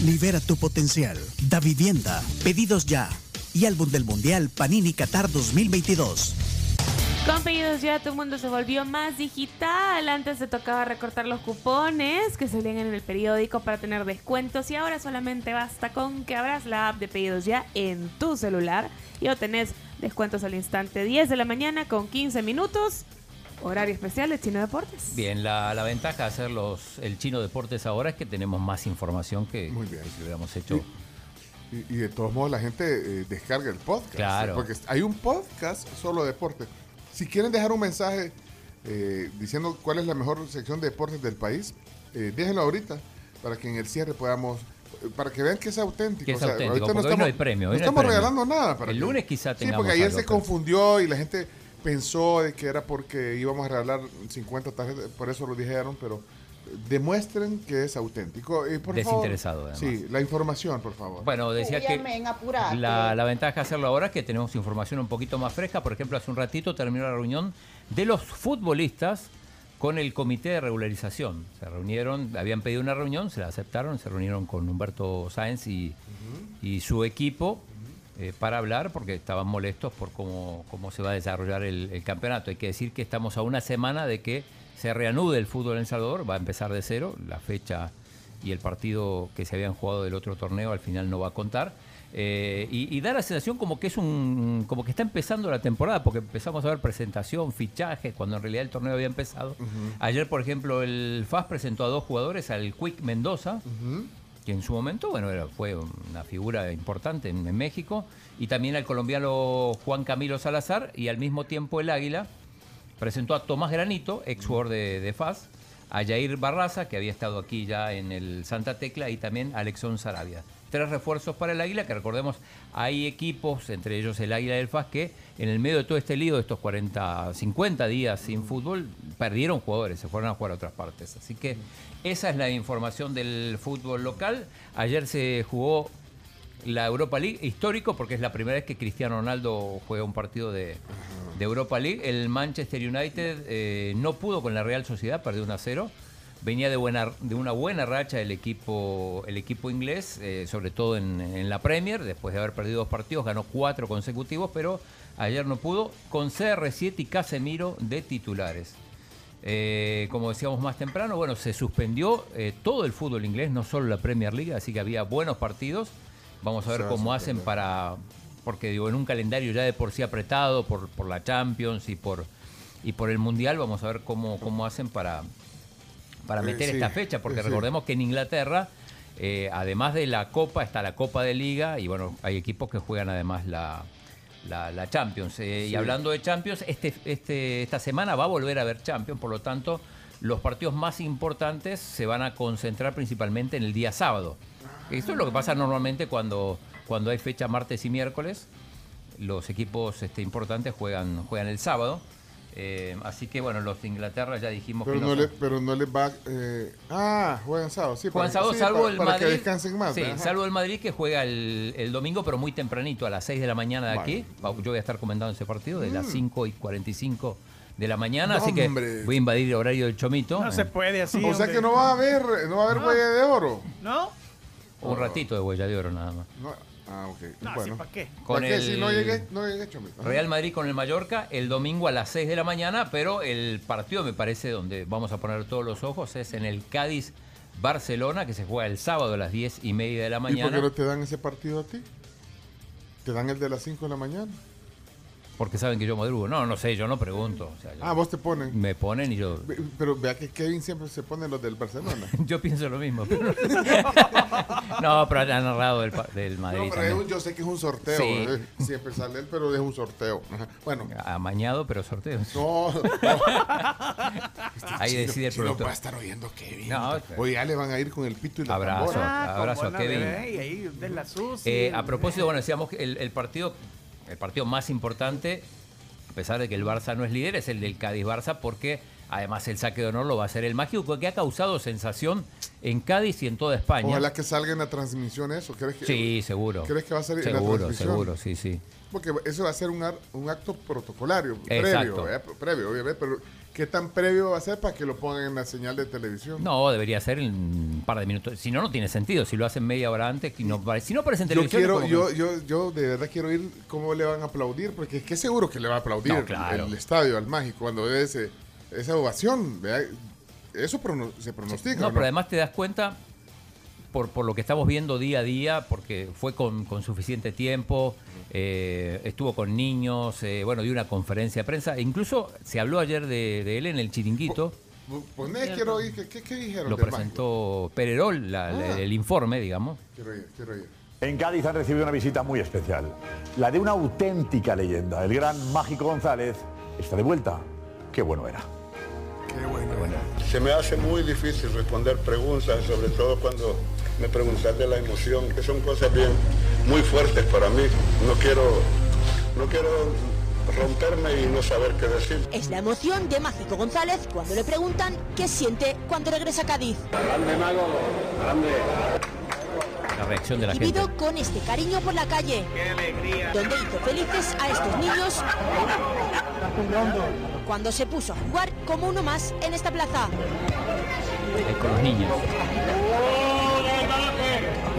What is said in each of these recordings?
libera tu potencial, Da Vivienda, pedidos ya y álbum del Mundial Panini Qatar 2022. Con pedidos ya tu mundo se volvió más digital. Antes te tocaba recortar los cupones que salían en el periódico para tener descuentos y ahora solamente basta con que abras la app de pedidos ya en tu celular y obtenés descuentos al instante 10 de la mañana con 15 minutos. Horario especial de Chino Deportes. Bien, la, la ventaja de hacer los, el Chino Deportes ahora es que tenemos más información que, Muy bien. que si lo hubiéramos hecho. Y, y de todos modos la gente eh, descarga el podcast. Claro. Porque hay un podcast solo de deporte. Si quieren dejar un mensaje eh, diciendo cuál es la mejor sección de deportes del país, eh, déjenlo ahorita para que en el cierre podamos... eh, Para que vean que es auténtico. Que es O sea, auténtico, ahorita porque hoy no hay premio, No hoy no hay estamos premio. regalando nada. Para El que- lunes quizá Sí, tengamos porque ayer algo, se pero- confundió y la gente pensó de que era porque íbamos a regalar 50 tarjetas, por eso lo dijeron, pero demuestren que es auténtico. Y por favor- Desinteresado, además. Sí, la información, por favor. Bueno, decía que la, la ventaja de hacerlo ahora es que tenemos información un poquito más fresca. Por ejemplo, hace un ratito terminó la reunión de los futbolistas con el comité de regularización. Se reunieron, habían pedido una reunión, se la aceptaron, se reunieron con Humberto Sáenz y, y su equipo eh, para hablar porque estaban molestos por cómo, cómo se va a desarrollar el, el campeonato. Hay que decir que estamos a una semana de que se reanude el fútbol en El Salvador, va a empezar de cero, la fecha y el partido que se habían jugado del otro torneo al final no va a contar. Eh, y, y da la sensación como que es un como que está empezando la temporada porque empezamos a ver presentación, fichajes cuando en realidad el torneo había empezado. Ayer, por ejemplo, el FAS presentó a dos jugadores, al Quick Mendoza, que en su momento bueno era- fue una figura importante en, México, y también al colombiano Juan Camilo Salazar, y al mismo tiempo el Águila presentó a Tomás Granito, ex jugador de, de FAS, a Jair Barraza, que había estado aquí ya en el Santa Tecla, y también a Alexón Sarabia. Tres refuerzos para el Águila, que recordemos, hay equipos, entre ellos el Águila y el FAS, que en el medio de todo este lío, de estos 40, 50 días sin fútbol, perdieron jugadores, se fueron a jugar a otras partes. Así que esa es la información del fútbol local. Ayer se jugó la Europa League, histórico porque es la primera vez que Cristiano Ronaldo juega un partido de, de Europa League. El Manchester United eh, no pudo con la Real Sociedad, perdió 1 a 0. Venía de, buena, de una buena racha el equipo, el equipo inglés, eh, sobre todo en, en la Premier, después de haber perdido dos partidos, ganó cuatro consecutivos, pero ayer no pudo, con CR7 y Casemiro de titulares. Eh, como decíamos más temprano, bueno, se suspendió eh, todo el fútbol inglés, no solo la Premier League, así que había buenos partidos. Vamos a ver a cómo hacen para, porque digo, en un calendario ya de por sí apretado por, por la Champions y por y por el Mundial, vamos a ver cómo, cómo hacen para, para Eh, meter sí, esta fecha, porque sí, recordemos que en Inglaterra, eh, además de la Copa, está la Copa de Liga y bueno, hay equipos que juegan además la, la, la Champions. Eh, Y hablando de Champions, este, este, esta semana va a volver a haber Champions, por lo tanto, los partidos más importantes se van a concentrar principalmente en el día sábado. Esto es lo que pasa normalmente cuando, cuando hay fecha martes y miércoles. Los equipos este, importantes juegan, juegan el sábado. Eh, así que bueno, los de Inglaterra ya dijimos Pero que no, no le, pero no les va. eh, ah, juegan sábado, sí. Juegan sábado, sí, salvo para- el para Madrid. que descansen más. Sí, ajá. salvo el Madrid que juega el, el domingo, pero muy tempranito, a las 6 de la mañana de Vale. aquí. Yo voy a estar comentando ese partido de las Mm. 5 y 45 de la mañana, No, así que hombre. voy a invadir el horario del Chomito. No se puede así. o sea hombre. que no va a haber, no va a haber No. huella de oro. ¿No? Un ratito de huella de oro nada más. No, ah, ok. No, bueno. ¿sí, ¿para qué? Con ¿Para qué? el Si no llegué, no llegué. Real Madrid con el Mallorca el domingo a las 6 de la mañana, pero el partido me parece donde vamos a poner todos los ojos es en el Cádiz Barcelona, que se juega el sábado a las 10 y media de la ¿Y por qué mañana. no te dan ese partido a ti? ¿Te dan el de las 5 de la mañana? Porque saben que yo madrugo. No, no sé, yo no pregunto. O sea, yo- Ah, vos te ponen. me ponen y yo. Pero vea que Kevin siempre se pone los del Barcelona. Yo pienso lo mismo. pero- no, pero han narrado del, del Madrid. No, pero es también. un- yo sé que es un sorteo. Sí. eh, Siempre sale él, pero es un sorteo. Bueno, Amañado, pero sorteo. no. Ahí decide el Si no productor. va a estar oyendo Kevin. No, Hoy ya le van a ir con el pito y la Abrazo. tambora. Abrazo a Kevin. Y ahí de la sucia. Eh, a propósito, bueno, decíamos que el, el partido, el partido más importante, a pesar de que el Barça no es líder, es el del Cádiz-Barça, porque además el saque de honor lo va a hacer el mágico, que ha causado sensación en Cádiz y en toda España. Ojalá que salga en la transmisión eso. ¿Crees que, Sí, seguro. ¿Crees que va a salir en la Seguro, transmisión? seguro, sí, sí. Porque eso va a ser un, ar- un acto protocolario, Exacto. previo, ¿eh? previo, obviamente, pero ¿qué tan previo va a ser para que lo pongan en la señal de televisión? No, debería ser en un par de minutos. Si no, no tiene sentido. Si lo hacen media hora antes, y no, pare- si no aparece en yo televisión. quiero, es como yo, yo, yo de verdad quiero ir cómo le van a aplaudir, porque es que seguro que le va a aplaudir No, claro. el estadio al mágico cuando ve ese, esa ovación. ¿verdad? Eso prono- se pronostica. No, ¿o pero además te das cuenta, por, por lo que estamos viendo día a día, porque fue con, con suficiente tiempo, eh, estuvo con niños, eh, bueno, dio una conferencia de prensa, e incluso se habló ayer de, de él en el chiringuito, Poné, quiero oír, ¿qué, qué, qué dijeron? lo presentó Pererol, la- la- Ah. el informe, digamos. Quiero ir, quiero ir. En Cádiz han recibido una visita muy especial, la de una auténtica leyenda. El gran Mágico González está de vuelta. Qué bueno era. Qué bueno. Se me hace muy difícil responder preguntas, sobre todo cuando me preguntas de la emoción, que son cosas bien muy fuertes para mí. No quiero, no quiero romperme y no saber qué decir. Es la emoción de Mágico González cuando le preguntan qué siente cuando regresa a Cádiz. Grande mago, grande. La reacción de la gente. Vivido con este cariño por la calle, donde hizo felices a estos niños cuando se puso a jugar como uno más en esta plaza. eh, con los niños.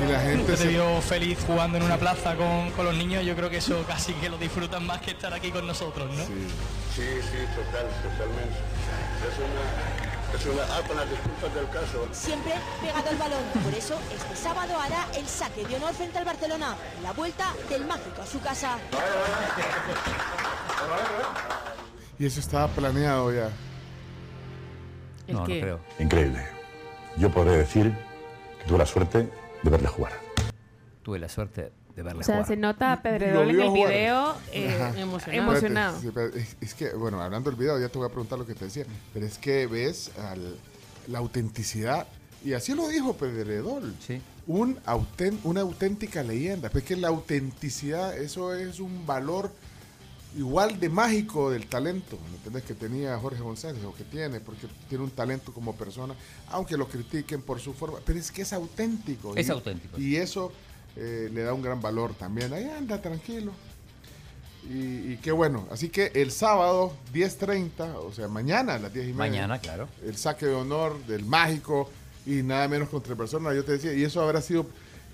Y la gente te se... vio feliz jugando en una plaza con, con los niños, yo creo que eso casi que lo disfrutan más que estar aquí con nosotros, ¿no? Sí, sí, total, totalmente. Es una, es una, ah, con las disculpas del caso. Siempre pegado al balón. Por eso este sábado hará el saque de honor frente al Barcelona. La vuelta del mágico a su casa. Y eso estaba planeado ya. ¿El No, no creo. Increíble. Yo podré decir que tuve la suerte de verle jugar. Tuve la suerte de verle O sea, jugar. se nota a Pedredol en el jugar. video eh, emocionado. Espérate, sí, espérate, es, es que, bueno, hablando del video, ya te voy a preguntar lo que te decía, pero es que ves al- la autenticidad, y así lo dijo Pedredol, Sí. un auten- una auténtica leyenda, pues que la autenticidad, eso es un valor igual de mágico del talento, ¿me entiendes? Que tenía Jorge González, o que tiene, porque tiene un talento como persona, aunque lo critiquen por su forma, pero es que es auténtico. Es y- auténtico. Y eso eh, le da un gran valor también. Ahí anda, tranquilo. Y, y qué bueno. Así que el sábado, 10.30, o sea, mañana a las 10 y media. Mañana, claro. El saque de honor del mágico y nada menos contra el persona, yo te decía. Y eso habrá sido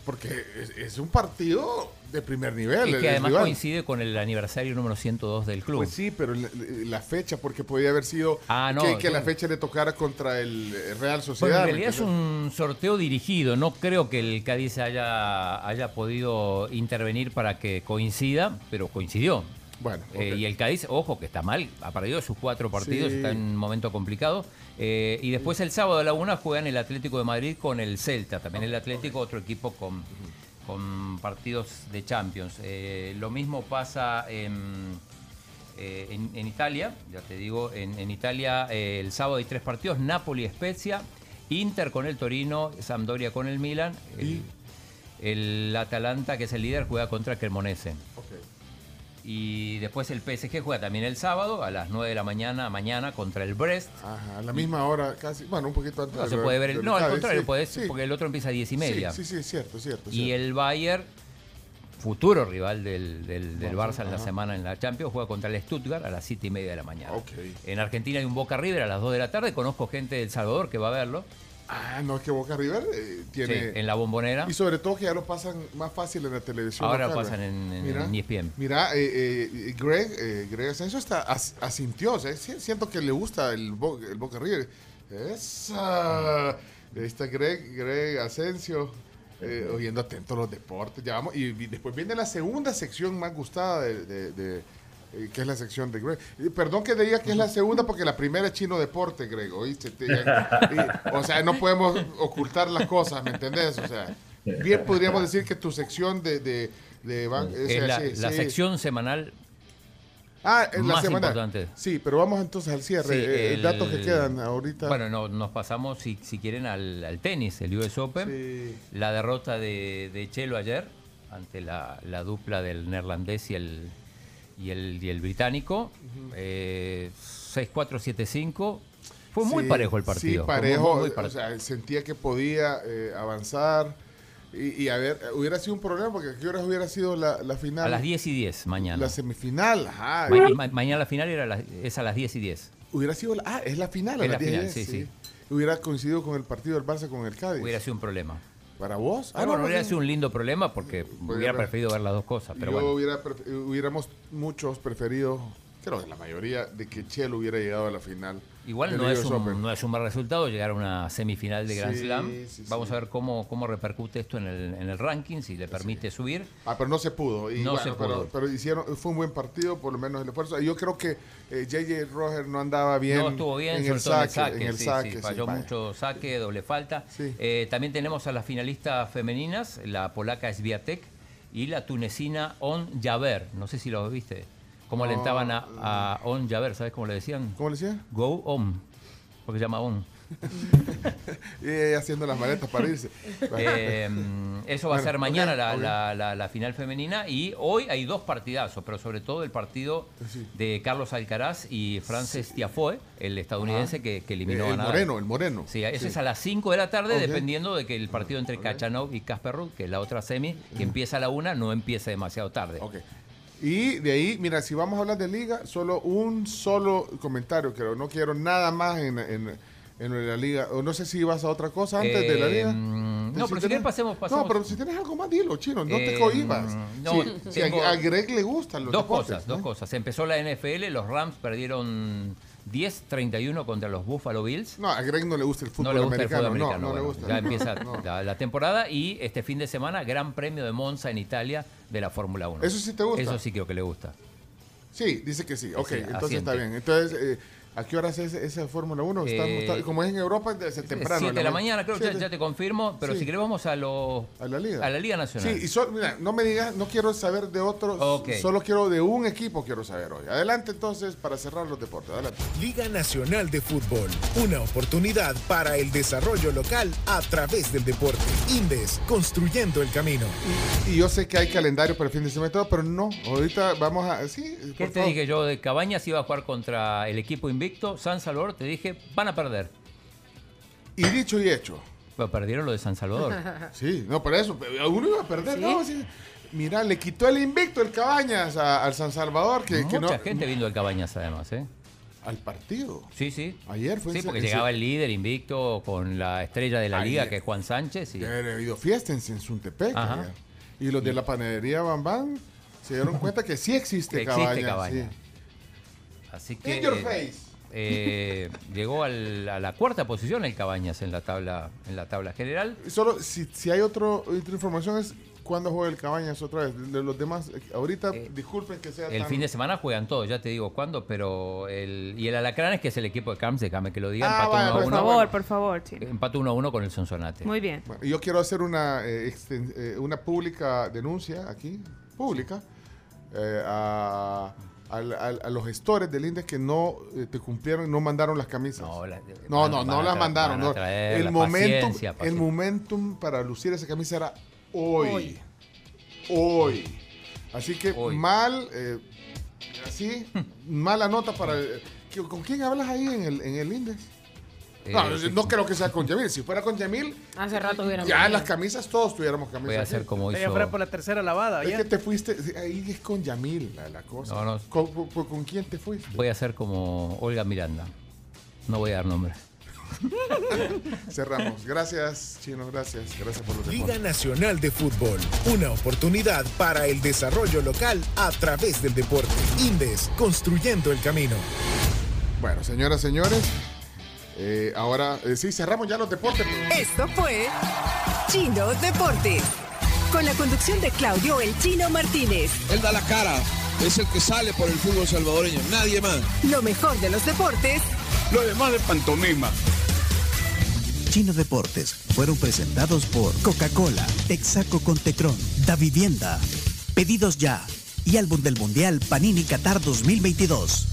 porque es, es un partido de primer nivel. Y que además rival. coincide con el aniversario número 102 del club. Pues sí, pero la, la fecha, porque podía haber sido Ah, no, que, que la fecha le tocara contra el eh, Real Sociedad. en ¿me realidad es un sorteo dirigido. No creo que el Cádiz haya, haya podido intervenir para que coincida, pero coincidió. Bueno, Eh, y el Cádiz, ojo, que está mal, ha perdido sus cuatro partidos, Sí. está en un momento complicado. Eh, y después el sábado a la una juegan el Atlético de Madrid con el Celta. También el Atlético, otro equipo con, con partidos de Champions. Eh, lo mismo pasa en, eh, en, en Italia, ya te digo, en, en Italia eh, el sábado hay tres partidos, Napoli, Spezia, Inter con el Torino, Sampdoria con el Milan. El, el Atalanta, que es el líder, juega contra Cremonese. Ok. Y después el PSG juega también el sábado a las 9 de la mañana, mañana contra el Brest. Ajá, a la misma hora, casi, bueno, un poquito antes. No del- se puede ver el. No, al contrario, sí, podés, sí. porque el otro empieza a 10 y media. Sí, sí, sí, es cierto, es cierto. Y cierto. el Bayern, futuro rival del, del, del Barça, en la semana en la Champions, juega contra el Stuttgart a las 7 y media de la mañana. En Argentina hay un Boca River a las 2 de la tarde. Conozco gente del Salvador que va a verlo. Ah, no, es que Boca River eh, Sí, tiene... en la bombonera. Y sobre todo que ya lo pasan más fácil en la televisión. Ahora local, pasan en- en- en ESPN. Mira, eh, eh, Greg, Greg Asensio está as- asintió. siento que le gusta el, Bo- el Boca River. Esa. Ahí está Greg, Greg Asensio. oyendo atento a los deportes. Ya vamos, y, después viene la segunda sección más gustada de, de- de eh, que es la sección de Greg. Perdón que diga que es la segunda porque la primera es Chino Deporte, Greg, o sea, no podemos ocultar las cosas, ¿me entendés? O sea, bien podríamos decir que tu sección de... de, de ban- Es la, sí, la sí. sección semanal Ah, en la semana. importante. Sí, pero vamos entonces al cierre. Sí, Eh, el- datos que quedan ahorita. Bueno, no, nos pasamos, si, si quieren, al, al tenis, el US Open. Sí. La derrota de, de Chelo ayer ante la, la dupla del neerlandés y el, y el, y el británico. Eh, 6-4, 7-5. Fue muy Sí, parejo el partido. Sí, muy, parejo. muy, muy o parejo. sea, sentía que podía eh, avanzar. Y, y a ver, hubiera sido un problema porque ¿a qué horas hubiera sido la, la final? a las 10 y 10 mañana. La semifinal, ajá. Ma- ma- mañana la final era la- es a las 10 y 10. Hubiera sido la, ah, es la final, a Es las la 10 final, sí, sí. Hubiera coincidido con el partido del Barça con el Cádiz. Hubiera sido un problema. ¿Para vos? Ah, bueno, hubiera no, sido un lindo problema porque hubiera preferido ver las dos cosas. Pero Yo bueno. hubiera, hubiéramos muchos preferido, creo que la mayoría, de que Chelo hubiera llegado a la final. Igual no es, un, no es un mal resultado llegar a una semifinal de Grand Sí, Slam. sí, Vamos sí. a ver cómo, cómo repercute esto en el, en el ranking, si le permite subir. Ah, pero no se pudo. Y No bueno, se pero- pudo. Pero, hicieron, fue un buen partido, por lo menos el esfuerzo. Yo creo que eh, JJ Roger no andaba bien. no estuvo bien, en el saque. en el saque. en el falló mucho saque, doble falta. Eh, también tenemos a las finalistas femeninas, la polaca Sviatek y la tunecina On Javer. No sé si lo viste. Cómo No, alentaban a, a On Javer, ¿sabes cómo le decían? ¿Cómo le decía? Go On, porque se llama On. Y ella haciendo las maletas para irse. Eh, eso va a ser mañana la, ok. la- la- la final femenina y hoy hay dos partidazos, pero sobre todo el partido Sí. de Carlos Alcaraz y Frances Tiafoe, el estadounidense que, que eliminó Eh, a el Nadal. moreno, el moreno. Sí, ese Sí. es a las 5 de la tarde, dependiendo de que el partido entre Kachanov y Casper Ruud, que es la otra semi, que empieza a la una, no empiece demasiado tarde. Y de ahí, mira, si vamos a hablar de liga, solo un solo comentario, creo. No quiero nada más en, en- en la liga. O no sé si vas a otra cosa antes de la Eh, liga. mm, no, pero si quieres pasemos- pasemos- No, pero si tienes algo más, dilo, chino. No te Eh, cohibas. no, si a, a Greg le gustan los Dos deportes, cosas, ¿no? dos cosas. Empezó la NFL, los Rams perdieron 10-31 contra los Buffalo Bills. No, a Greg no le gusta el fútbol no le gusta americano. el fútbol americano. no, no le bueno, gusta. Ya empieza la, la temporada y este fin de semana, Gran Premio de Monza en Italia de la Fórmula 1. ¿Eso sí te gusta? Eso sí creo que le gusta. Sí, dice que sí. Ok, Sí, entonces asiente. está bien. Entonces, eh, ¿a qué horas es esa Fórmula 1? Está- Eh, está- como es en Europa, es temprano. 7 en de la mañana, creo que ya, ya te confirmo, pero Sí. si querés vamos a, los, A la Liga. a la Liga Nacional. Sí, y mira, no me digas, no quiero saber de otros, Ok. solo quiero de un equipo quiero saber hoy. Adelante entonces para cerrar los deportes. Adelante. Liga Nacional de Fútbol, una oportunidad para el desarrollo local a través del deporte. Indes, construyendo el camino. Y yo sé que hay calendario para el fin de semana y todo, pero no. Ahorita vamos a. Sí, ¿Qué por te favor. dije yo de Cabañas iba a jugar contra el equipo invicto? San Salvador, te dije, van a perder. Y dicho y hecho. Pero perdieron lo de San Salvador. Sí, no, por eso. Uno iba a perder. No, sí. Mira, le quitó el invicto el Cabañas a- al San Salvador. Que, que Mucha no, gente viendo el Cabañas además, ¿eh? Al partido. Sí, sí. Ayer fue Sí, porque llegaba el líder invicto con la estrella de la Ayer. liga, que es Juan Sánchez. Y... Ya había habido fiesta en ya. Y los de la panadería Bambán se dieron cuenta que sí existe Que existe Cabañas. Cabañas. sí. Así que In your face. Eh, llegó al- a la cuarta posición el Cabañas en la tabla, en la tabla general. Solo si, si hay otro, otra información es cuándo juega el Cabañas otra vez. De los demás, eh, ahorita, disculpen que sea El tan- fin de semana juegan todos, ya te digo cuándo, pero el, y el Alacranes, que es el equipo de Camps, déjame que lo diga, Ah, empató vaya, 1 a Por 1. favor, por favor, chino. Empató 1 a 1 con el Sonsonate. Muy bien. Bueno, yo quiero hacer una, eh, eh, una pública denuncia aquí, pública, eh, a, al- al- a los gestores del INDES que no eh, te cumplieron y no mandaron las camisas. No, la- no, van- no, las mandaron. no. El la momentum, paciencia, el momentum para lucir esa camisa era hoy. Hoy. Así que mal, eh, así, mala nota para... el- ¿Con quién hablas ahí en el, en el INDES? No, Eh, no creo que sea con Yamil. Si fuera con Yamil, Hace rato hubiéramos ya venido. las camisas todos tuviéramos camisas. Voy a hacer como Ella hizo- fuera por la tercera lavada. Es ya. que te fuiste, ahí es con Yamil la, la cosa. No, no. ¿Con, con- con quién te fuiste? Voy a hacer como Olga Miranda. No voy a dar nombre. Cerramos. Gracias, Chino, gracias. Gracias por los Liga deportes. Nacional de Fútbol, una oportunidad para el desarrollo local a través del deporte. Indes, construyendo el camino. Bueno, señoras, señores, eh, ahora eh, sí, cerramos ya los deportes. Esto fue Chino Deportes. Con la conducción de Claudio El Chino Martínez. Él da la cara es el que sale por el fútbol salvadoreño, nadie más. Lo mejor de los deportes. Lo demás de pantomima. Chino Deportes fueron presentados por Coca-Cola, Texaco con Tecron, Da Vivienda, Pedidos Ya y Álbum del Mundial Panini Qatar 2022.